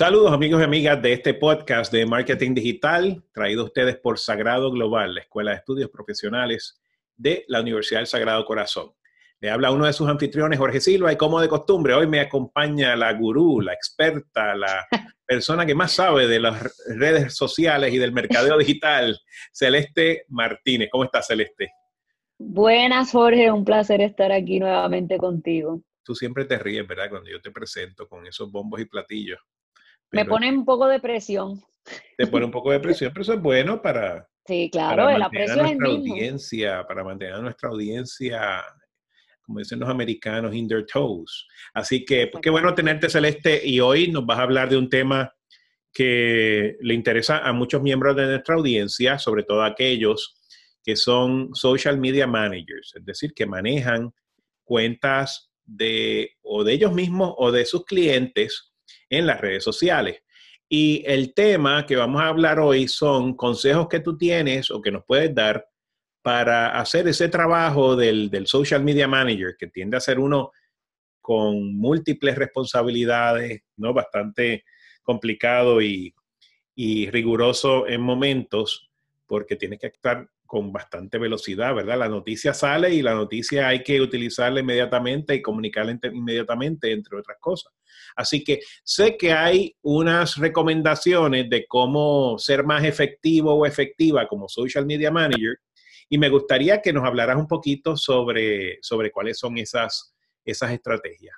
Saludos amigos y amigas de este podcast de Marketing Digital, traído a ustedes por Sagrado Global, la Escuela de Estudios Profesionales de la Universidad del Sagrado Corazón. Le habla uno de sus anfitriones, Jorge Silva, y como de costumbre, hoy me acompaña la gurú, la experta, la persona que más sabe de las redes sociales y del mercadeo digital, Celeste Martínez. ¿Cómo estás, Celeste? Buenas, Jorge, un placer estar aquí nuevamente contigo. Tú siempre te ríes, ¿verdad? Cuando yo te presento con esos bombos y platillos. Me pone un poco de presión. Te pone un poco de presión, pero eso es bueno para, sí, claro, la presión es audiencia, para mantener a nuestra audiencia, como dicen los americanos, in their toes. Así que pues, qué bueno tenerte, Celeste, y hoy nos vas a hablar de un tema que le interesa a muchos miembros de nuestra audiencia, sobre todo aquellos que son social media managers, es decir, que manejan cuentas de o de ellos mismos o de sus clientes en las redes sociales. Y el tema que vamos a hablar hoy son consejos que tú tienes o que nos puedes dar para hacer ese trabajo del, social media manager, que tiende a ser uno con múltiples responsabilidades, ¿no? Bastante complicado y, y riguroso en momentos, porque tienes que estar con bastante velocidad, ¿verdad? La noticia sale y la noticia hay que utilizarla inmediatamente y comunicarla inmediatamente, entre otras cosas. Así que sé que hay unas recomendaciones de cómo ser más efectivo o efectiva como social media manager y me gustaría que nos hablaras un poquito sobre, sobre cuáles son esas, esas estrategias.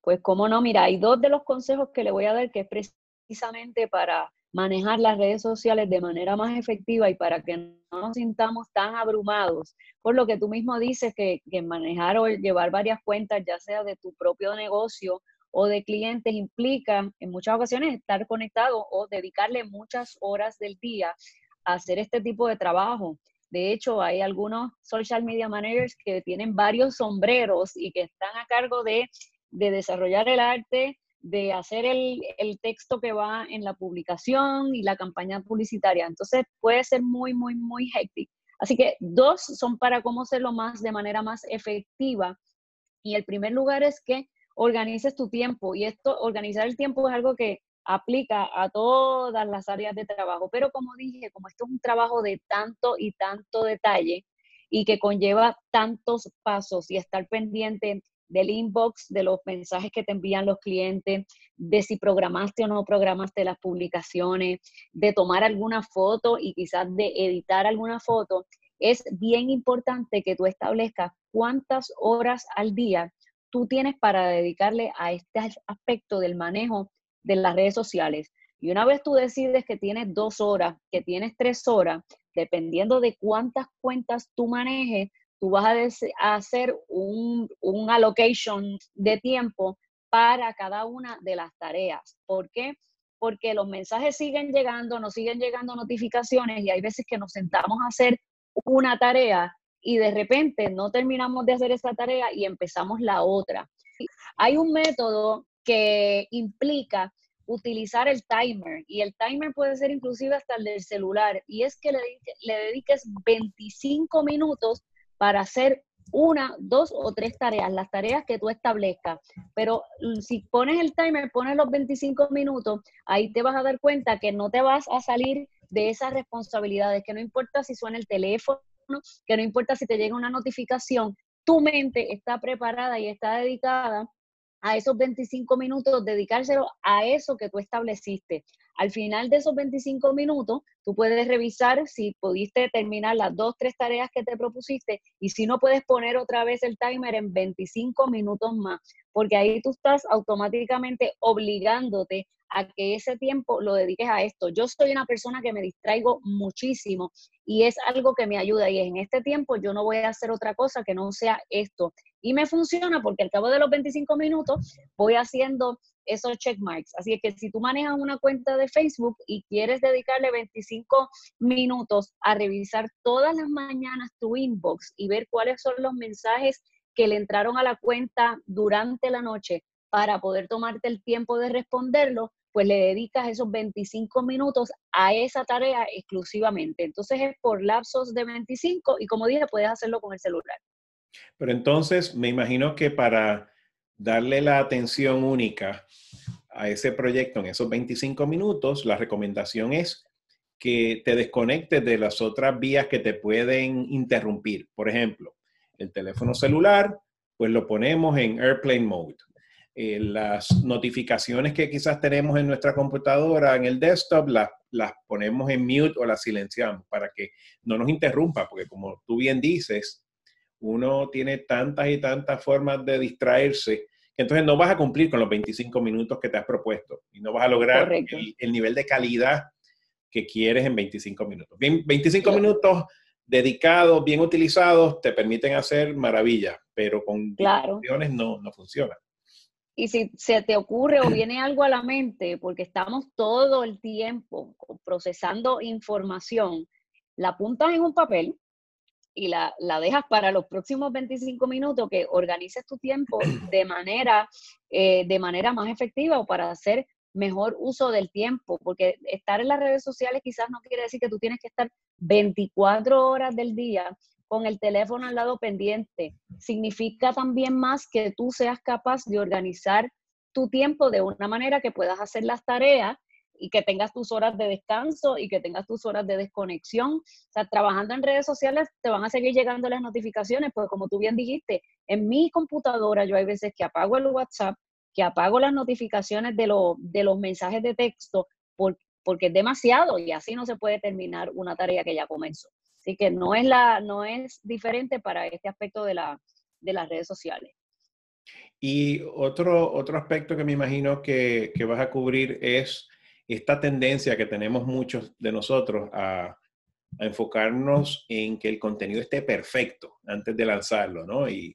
Pues cómo no, mira, hay dos de los consejos que le voy a dar que es precisamente para manejar las redes sociales de manera más efectiva y para que no nos sintamos tan abrumados por lo que tú mismo dices que, manejar o llevar varias cuentas, ya sea de tu propio negocio o de clientes, implica en muchas ocasiones estar conectado o dedicarle muchas horas del día a hacer este tipo de trabajo. De hecho, hay algunos social media managers que tienen varios sombreros y que están a cargo de, de desarrollar el arte, de hacer el, texto que va en la publicación y la campaña publicitaria. Entonces puede ser muy, muy, muy hectic. Así que dos son para cómo hacerlo más de manera más efectiva. Y el primer lugar es que organices tu tiempo. Y esto, organizar el tiempo es algo que aplica a todas las áreas de trabajo. Pero como dije, como esto es un trabajo de tanto y tanto detalle y que conlleva tantos pasos y estar pendiente del inbox, de los mensajes que te envían los clientes, de si programaste o no programaste las publicaciones, de tomar alguna foto y quizás de editar alguna foto, es bien importante que tú establezcas cuántas horas al día tú tienes para dedicarle a este aspecto del manejo de las redes sociales. Y una vez tú decides que tienes dos horas, que tienes tres horas, dependiendo de cuántas cuentas tú manejes, tú vas a, hacer un, un allocation de tiempo para cada una de las tareas. ¿Por qué? Porque los mensajes siguen llegando, nos siguen llegando notificaciones y hay veces que nos sentamos a hacer una tarea y de repente no terminamos de hacer esa tarea y empezamos la otra. Hay un método que implica utilizar el timer y el timer puede ser inclusive hasta el del celular y es que le, le dediques 25 minutos para hacer una, dos o tres tareas, las tareas que tú establezcas. Pero mm, si pones el timer, pones los 25 minutos, ahí te vas a dar cuenta que no te vas a salir de esas responsabilidades, que no importa si suena el teléfono, que no importa si te llega una notificación, tu mente está preparada y está dedicada a esos 25 minutos, dedicárselo a eso que tú estableciste. Al final de esos 25 minutos, tú puedes revisar si pudiste terminar las dos, tres tareas que te propusiste y si no puedes poner otra vez el timer en 25 minutos más, porque ahí tú estás automáticamente obligándote a que ese tiempo lo dediques a esto. Yo soy una persona que me distraigo muchísimo y es algo que me ayuda y en este tiempo yo no voy a hacer otra cosa que no sea esto. Y me funciona porque al cabo de los 25 minutos voy haciendo esos check marks. Así que si tú manejas una cuenta de Facebook y quieres dedicarle 25 minutos a revisar todas las mañanas tu inbox y ver cuáles son los mensajes que le entraron a la cuenta durante la noche para poder tomarte el tiempo de responderlo, pues le dedicas esos 25 minutos a esa tarea exclusivamente. Entonces es por lapsos de 25 y como dije, puedes hacerlo con el celular. Pero entonces me imagino que para darle la atención única a ese proyecto en esos 25 minutos, la recomendación es que te desconectes de las otras vías que te pueden interrumpir. Por ejemplo, el teléfono celular, pues lo ponemos en airplane mode. Eh, las notificaciones que quizás tenemos en nuestra computadora, en el desktop, las, las ponemos en mute o las silenciamos para que no nos interrumpa, porque como tú bien dices, uno tiene tantas y tantas formas de distraerse que entonces no vas a cumplir con los 25 minutos que te has propuesto y no vas a lograr el, nivel de calidad que quieres en 25 minutos. Bien, 25 minutos dedicados, bien utilizados, te permiten hacer maravillas, pero con claro. no, no funciona. Y si se te ocurre o viene algo a la mente, porque estamos todo el tiempo procesando información, la apuntas en un papel y la, dejas para los próximos 25 minutos, que organices tu tiempo de manera, eh, de manera más efectiva o para hacer mejor uso del tiempo, porque estar en las redes sociales quizás no quiere decir que tú tienes que estar 24 horas del día con el teléfono al lado pendiente. Significa también más que tú seas capaz de organizar tu tiempo de una manera que puedas hacer las tareas y que tengas tus horas de descanso y que tengas tus horas de desconexión. O sea, trabajando en redes sociales te van a seguir llegando las notificaciones, pues como tú bien dijiste, en mi computadora yo hay veces que apago el WhatsApp, que apago las notificaciones de, de los mensajes de texto porque es demasiado y así no se puede terminar una tarea que ya comenzó. Así que no es, la, no es diferente para este aspecto de, la, de las redes sociales. Y otro, otro aspecto que me imagino que, que vas a cubrir es esta tendencia que tenemos muchos de nosotros a, enfocarnos en que el contenido esté perfecto antes de lanzarlo, ¿no? Y,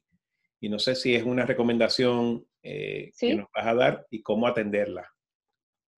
no sé si es una recomendación eh, que nos vas a dar y cómo atenderla.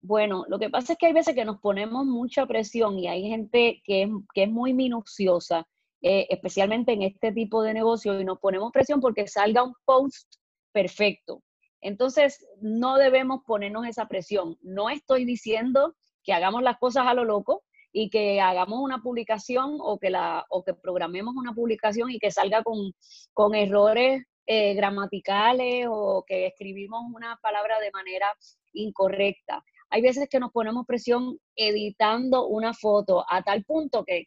Bueno, lo que pasa es que hay veces que nos ponemos mucha presión y hay gente que es, muy minuciosa, eh, especialmente en este tipo de negocio, y nos ponemos presión porque salga un post perfecto. Entonces, no debemos ponernos esa presión. No estoy diciendo que hagamos las cosas a lo loco y que hagamos una publicación o que, la, o que programemos una publicación y que salga con, errores eh, gramaticales o que escribimos una palabra de manera incorrecta. Hay veces que nos ponemos presión editando una foto a tal punto que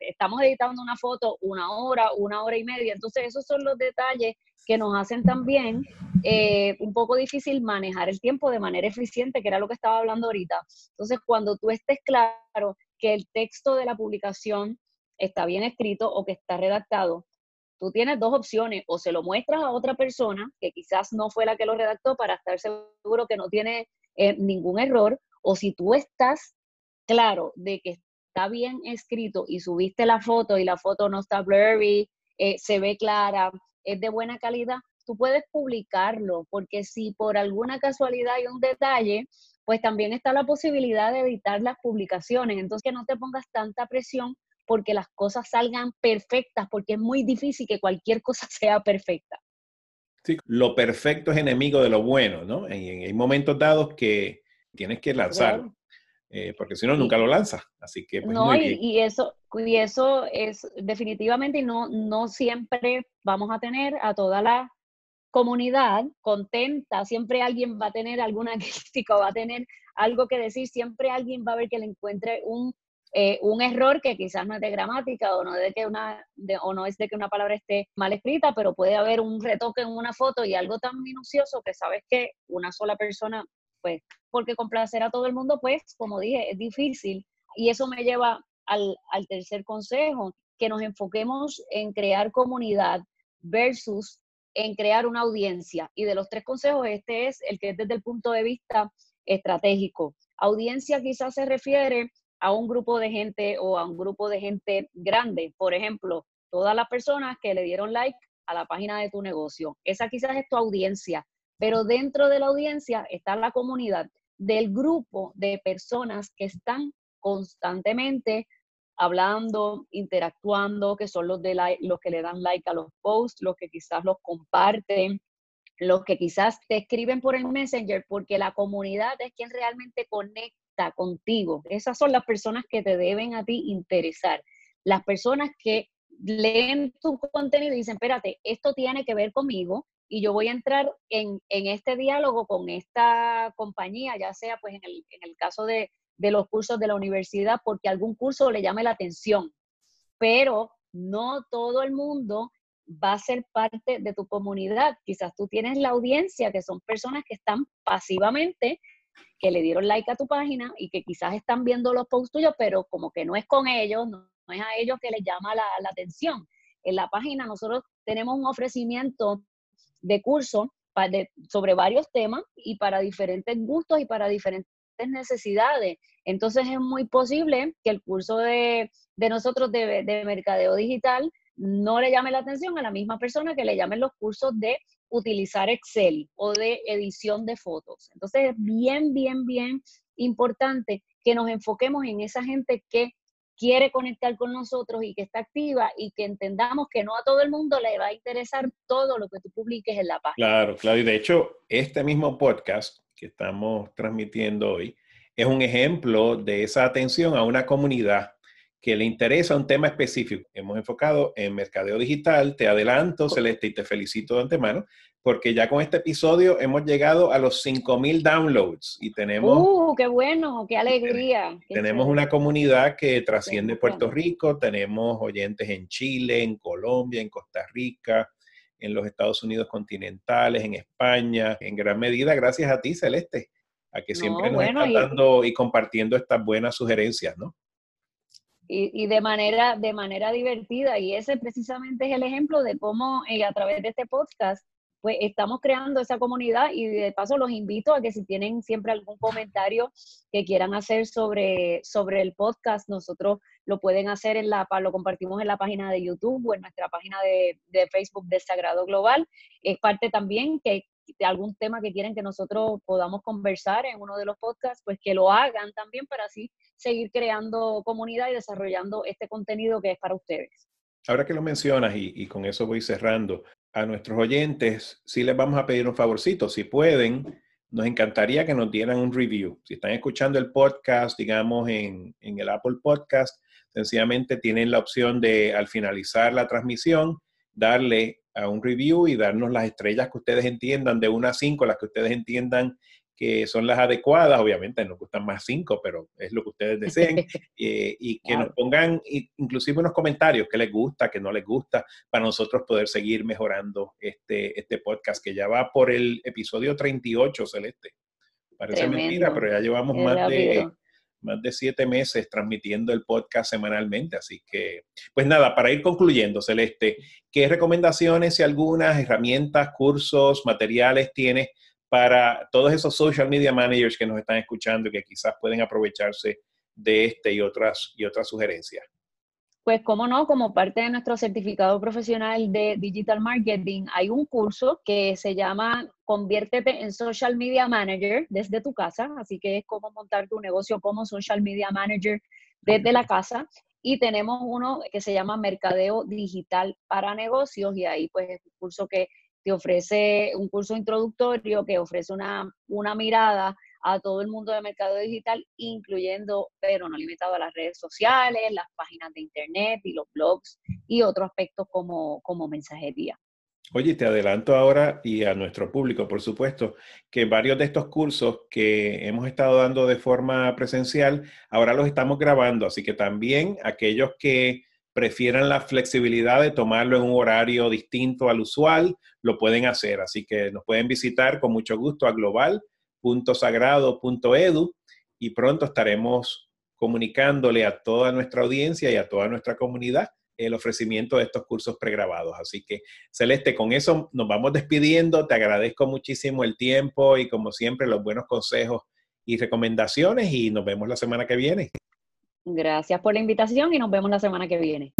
estamos editando una foto una hora, una hora y media. Entonces, esos son los detalles que nos hacen también eh, un poco difícil manejar el tiempo de manera eficiente, que era lo que estaba hablando ahorita. Entonces, cuando tú estés claro que el texto de la publicación está bien escrito o que está redactado, tú tienes dos opciones, o se lo muestras a otra persona, que quizás no fue la que lo redactó, para estar seguro que no tiene eh, ningún error, o si tú estás claro de que está bien escrito y subiste la foto y la foto no está blurry, eh, se ve clara, es de buena calidad, tú puedes publicarlo, porque si por alguna casualidad hay un detalle, pues también está la posibilidad de editar las publicaciones. Entonces, que no te pongas tanta presión porque las cosas salgan perfectas, porque es muy difícil que cualquier cosa sea perfecta. Sí, lo perfecto es enemigo de lo bueno, ¿no? Hay, momentos dados que tienes que lanzarlo. Eh, porque si no, nunca lo lanzas. Así que, pues, no, y, eso, y eso es definitivamente, no, no siempre vamos a tener a toda la comunidad contenta, siempre alguien va a tener alguna crítica, va a tener algo que decir, siempre alguien va a ver que le encuentre un, eh, un error que quizás no es de gramática o no, de que una, o no es de que una palabra esté mal escrita, pero puede haber un retoque en una foto y algo tan minucioso que sabes que una sola persona pues, porque complacer a todo el mundo, pues, como dije, es difícil. Y eso me lleva al, tercer consejo, que nos enfoquemos en crear comunidad versus en crear una audiencia. Y de los tres consejos, este es el que es desde el punto de vista estratégico. Audiencia quizás se refiere a un grupo de gente o a un grupo de gente grande. Por ejemplo, todas las personas que le dieron like a la página de tu negocio. Esa quizás es tu audiencia. Pero dentro de la audiencia está la comunidad del grupo de personas que están constantemente hablando, interactuando, que son los, de los que le dan like a los posts, los que quizás los comparten, los que quizás te escriben por el Messenger, porque la comunidad es quien realmente conecta contigo. Esas son las personas que te deben a ti interesar. Las personas que leen tu contenido y dicen, espérate, esto tiene que ver conmigo, y yo voy a entrar en, este diálogo con esta compañía, ya sea pues en el, en el caso de, de los cursos de la universidad, porque algún curso le llame la atención, pero no todo el mundo va a ser parte de tu comunidad. Quizás tú tienes la audiencia, que son personas que están pasivamente, que le dieron like a tu página y que quizás están viendo los posts tuyos, pero como que no es con ellos, no, es a ellos que les llama la, atención. En la página nosotros tenemos un ofrecimiento de curso sobre varios temas y para diferentes gustos y para diferentes necesidades. Entonces es muy posible que el curso de, nosotros de, de mercadeo digital no le llame la atención a la misma persona que le llamen los cursos de utilizar Excel o de edición de fotos. Entonces es bien, bien, bien importante que nos enfoquemos en esa gente que quiere conectar con nosotros y que está activa y que entendamos que no a todo el mundo le va a interesar todo lo que tú publiques en la página. Claro, claro. Y de hecho, este mismo podcast que estamos transmitiendo hoy es un ejemplo de esa atención a una comunidad que le interesa un tema específico. Hemos enfocado en mercadeo digital. Te adelanto, Celeste, y te felicito de antemano, porque ya con este episodio hemos llegado a los 5.000 downloads y tenemos... ¡Uh, qué bueno! ¡Qué alegría! tenemos una comunidad que trasciende Puerto Rico, tenemos oyentes en Chile, en Colombia, en Costa Rica, en los Estados Unidos continentales, en España, en gran medida gracias a ti, Celeste, a que siempre nos estás dando y compartiendo estas buenas sugerencias, ¿no? Y, de, manera, de manera divertida. Y ese precisamente es el ejemplo de cómo eh, a través de este podcast, pues estamos creando esa comunidad y de paso los invito a que si tienen siempre algún comentario que quieran hacer sobre, sobre el podcast, nosotros lo pueden hacer en la, lo compartimos en la página de YouTube o en nuestra página de, de Facebook de Sagrado Global. Es parte también que de algún tema que quieren que nosotros podamos conversar en uno de los podcasts, pues que lo hagan también para así seguir creando comunidad y desarrollando este contenido que es para ustedes. Ahora que lo mencionas y, con eso voy cerrando, a nuestros oyentes sí les vamos a pedir un favorcito, si pueden, nos encantaría que nos dieran un review. Si están escuchando el podcast, digamos, en, en, el Apple Podcast, sencillamente tienen la opción de, al finalizar la transmisión, darle a un review y darnos las estrellas que ustedes entiendan, de una a cinco, las que ustedes entiendan que son las adecuadas, obviamente nos gustan más cinco, pero es lo que ustedes deseen, eh, y que nos pongan inclusive unos comentarios, que les gusta, que no les gusta, para nosotros poder seguir mejorando este, este podcast que ya va por el episodio 38, Celeste. Parece mentira, pero ya llevamos más de, más de siete meses transmitiendo el podcast semanalmente. Así que, pues nada, para ir concluyendo, Celeste, ¿qué recomendaciones y algunas herramientas, cursos, materiales tienes para todos esos social media managers que nos están escuchando y que quizás pueden aprovecharse de este y otras, y otras sugerencias? Pues, como no, como parte de nuestro certificado profesional de Digital Marketing, hay un curso que se llama Conviértete en Social Media Manager desde tu casa. Así que es como montar tu negocio como Social Media Manager desde la casa. Y tenemos uno que se llama Mercadeo Digital para Negocios y ahí pues es un curso que te ofrece, un curso introductorio que ofrece una, una mirada a todo el mundo de mercado digital, incluyendo, pero no limitado a las redes sociales, las páginas de internet y los blogs y otros aspectos como, como mensajería. Oye, te adelanto ahora y a nuestro público, por supuesto, que varios de estos cursos que hemos estado dando de forma presencial, ahora los estamos grabando, así que también aquellos que prefieran la flexibilidad de tomarlo en un horario distinto al usual, lo pueden hacer. Así que nos pueden visitar con mucho gusto a global sagrado.edu y pronto estaremos comunicándole a toda nuestra audiencia y a toda nuestra comunidad el ofrecimiento de estos cursos pregrabados. Así que, Celeste, con eso nos vamos despidiendo. Te agradezco muchísimo el tiempo y, como siempre, los buenos consejos y recomendaciones y nos vemos la semana que viene. Gracias por la invitación y nos vemos la semana que viene.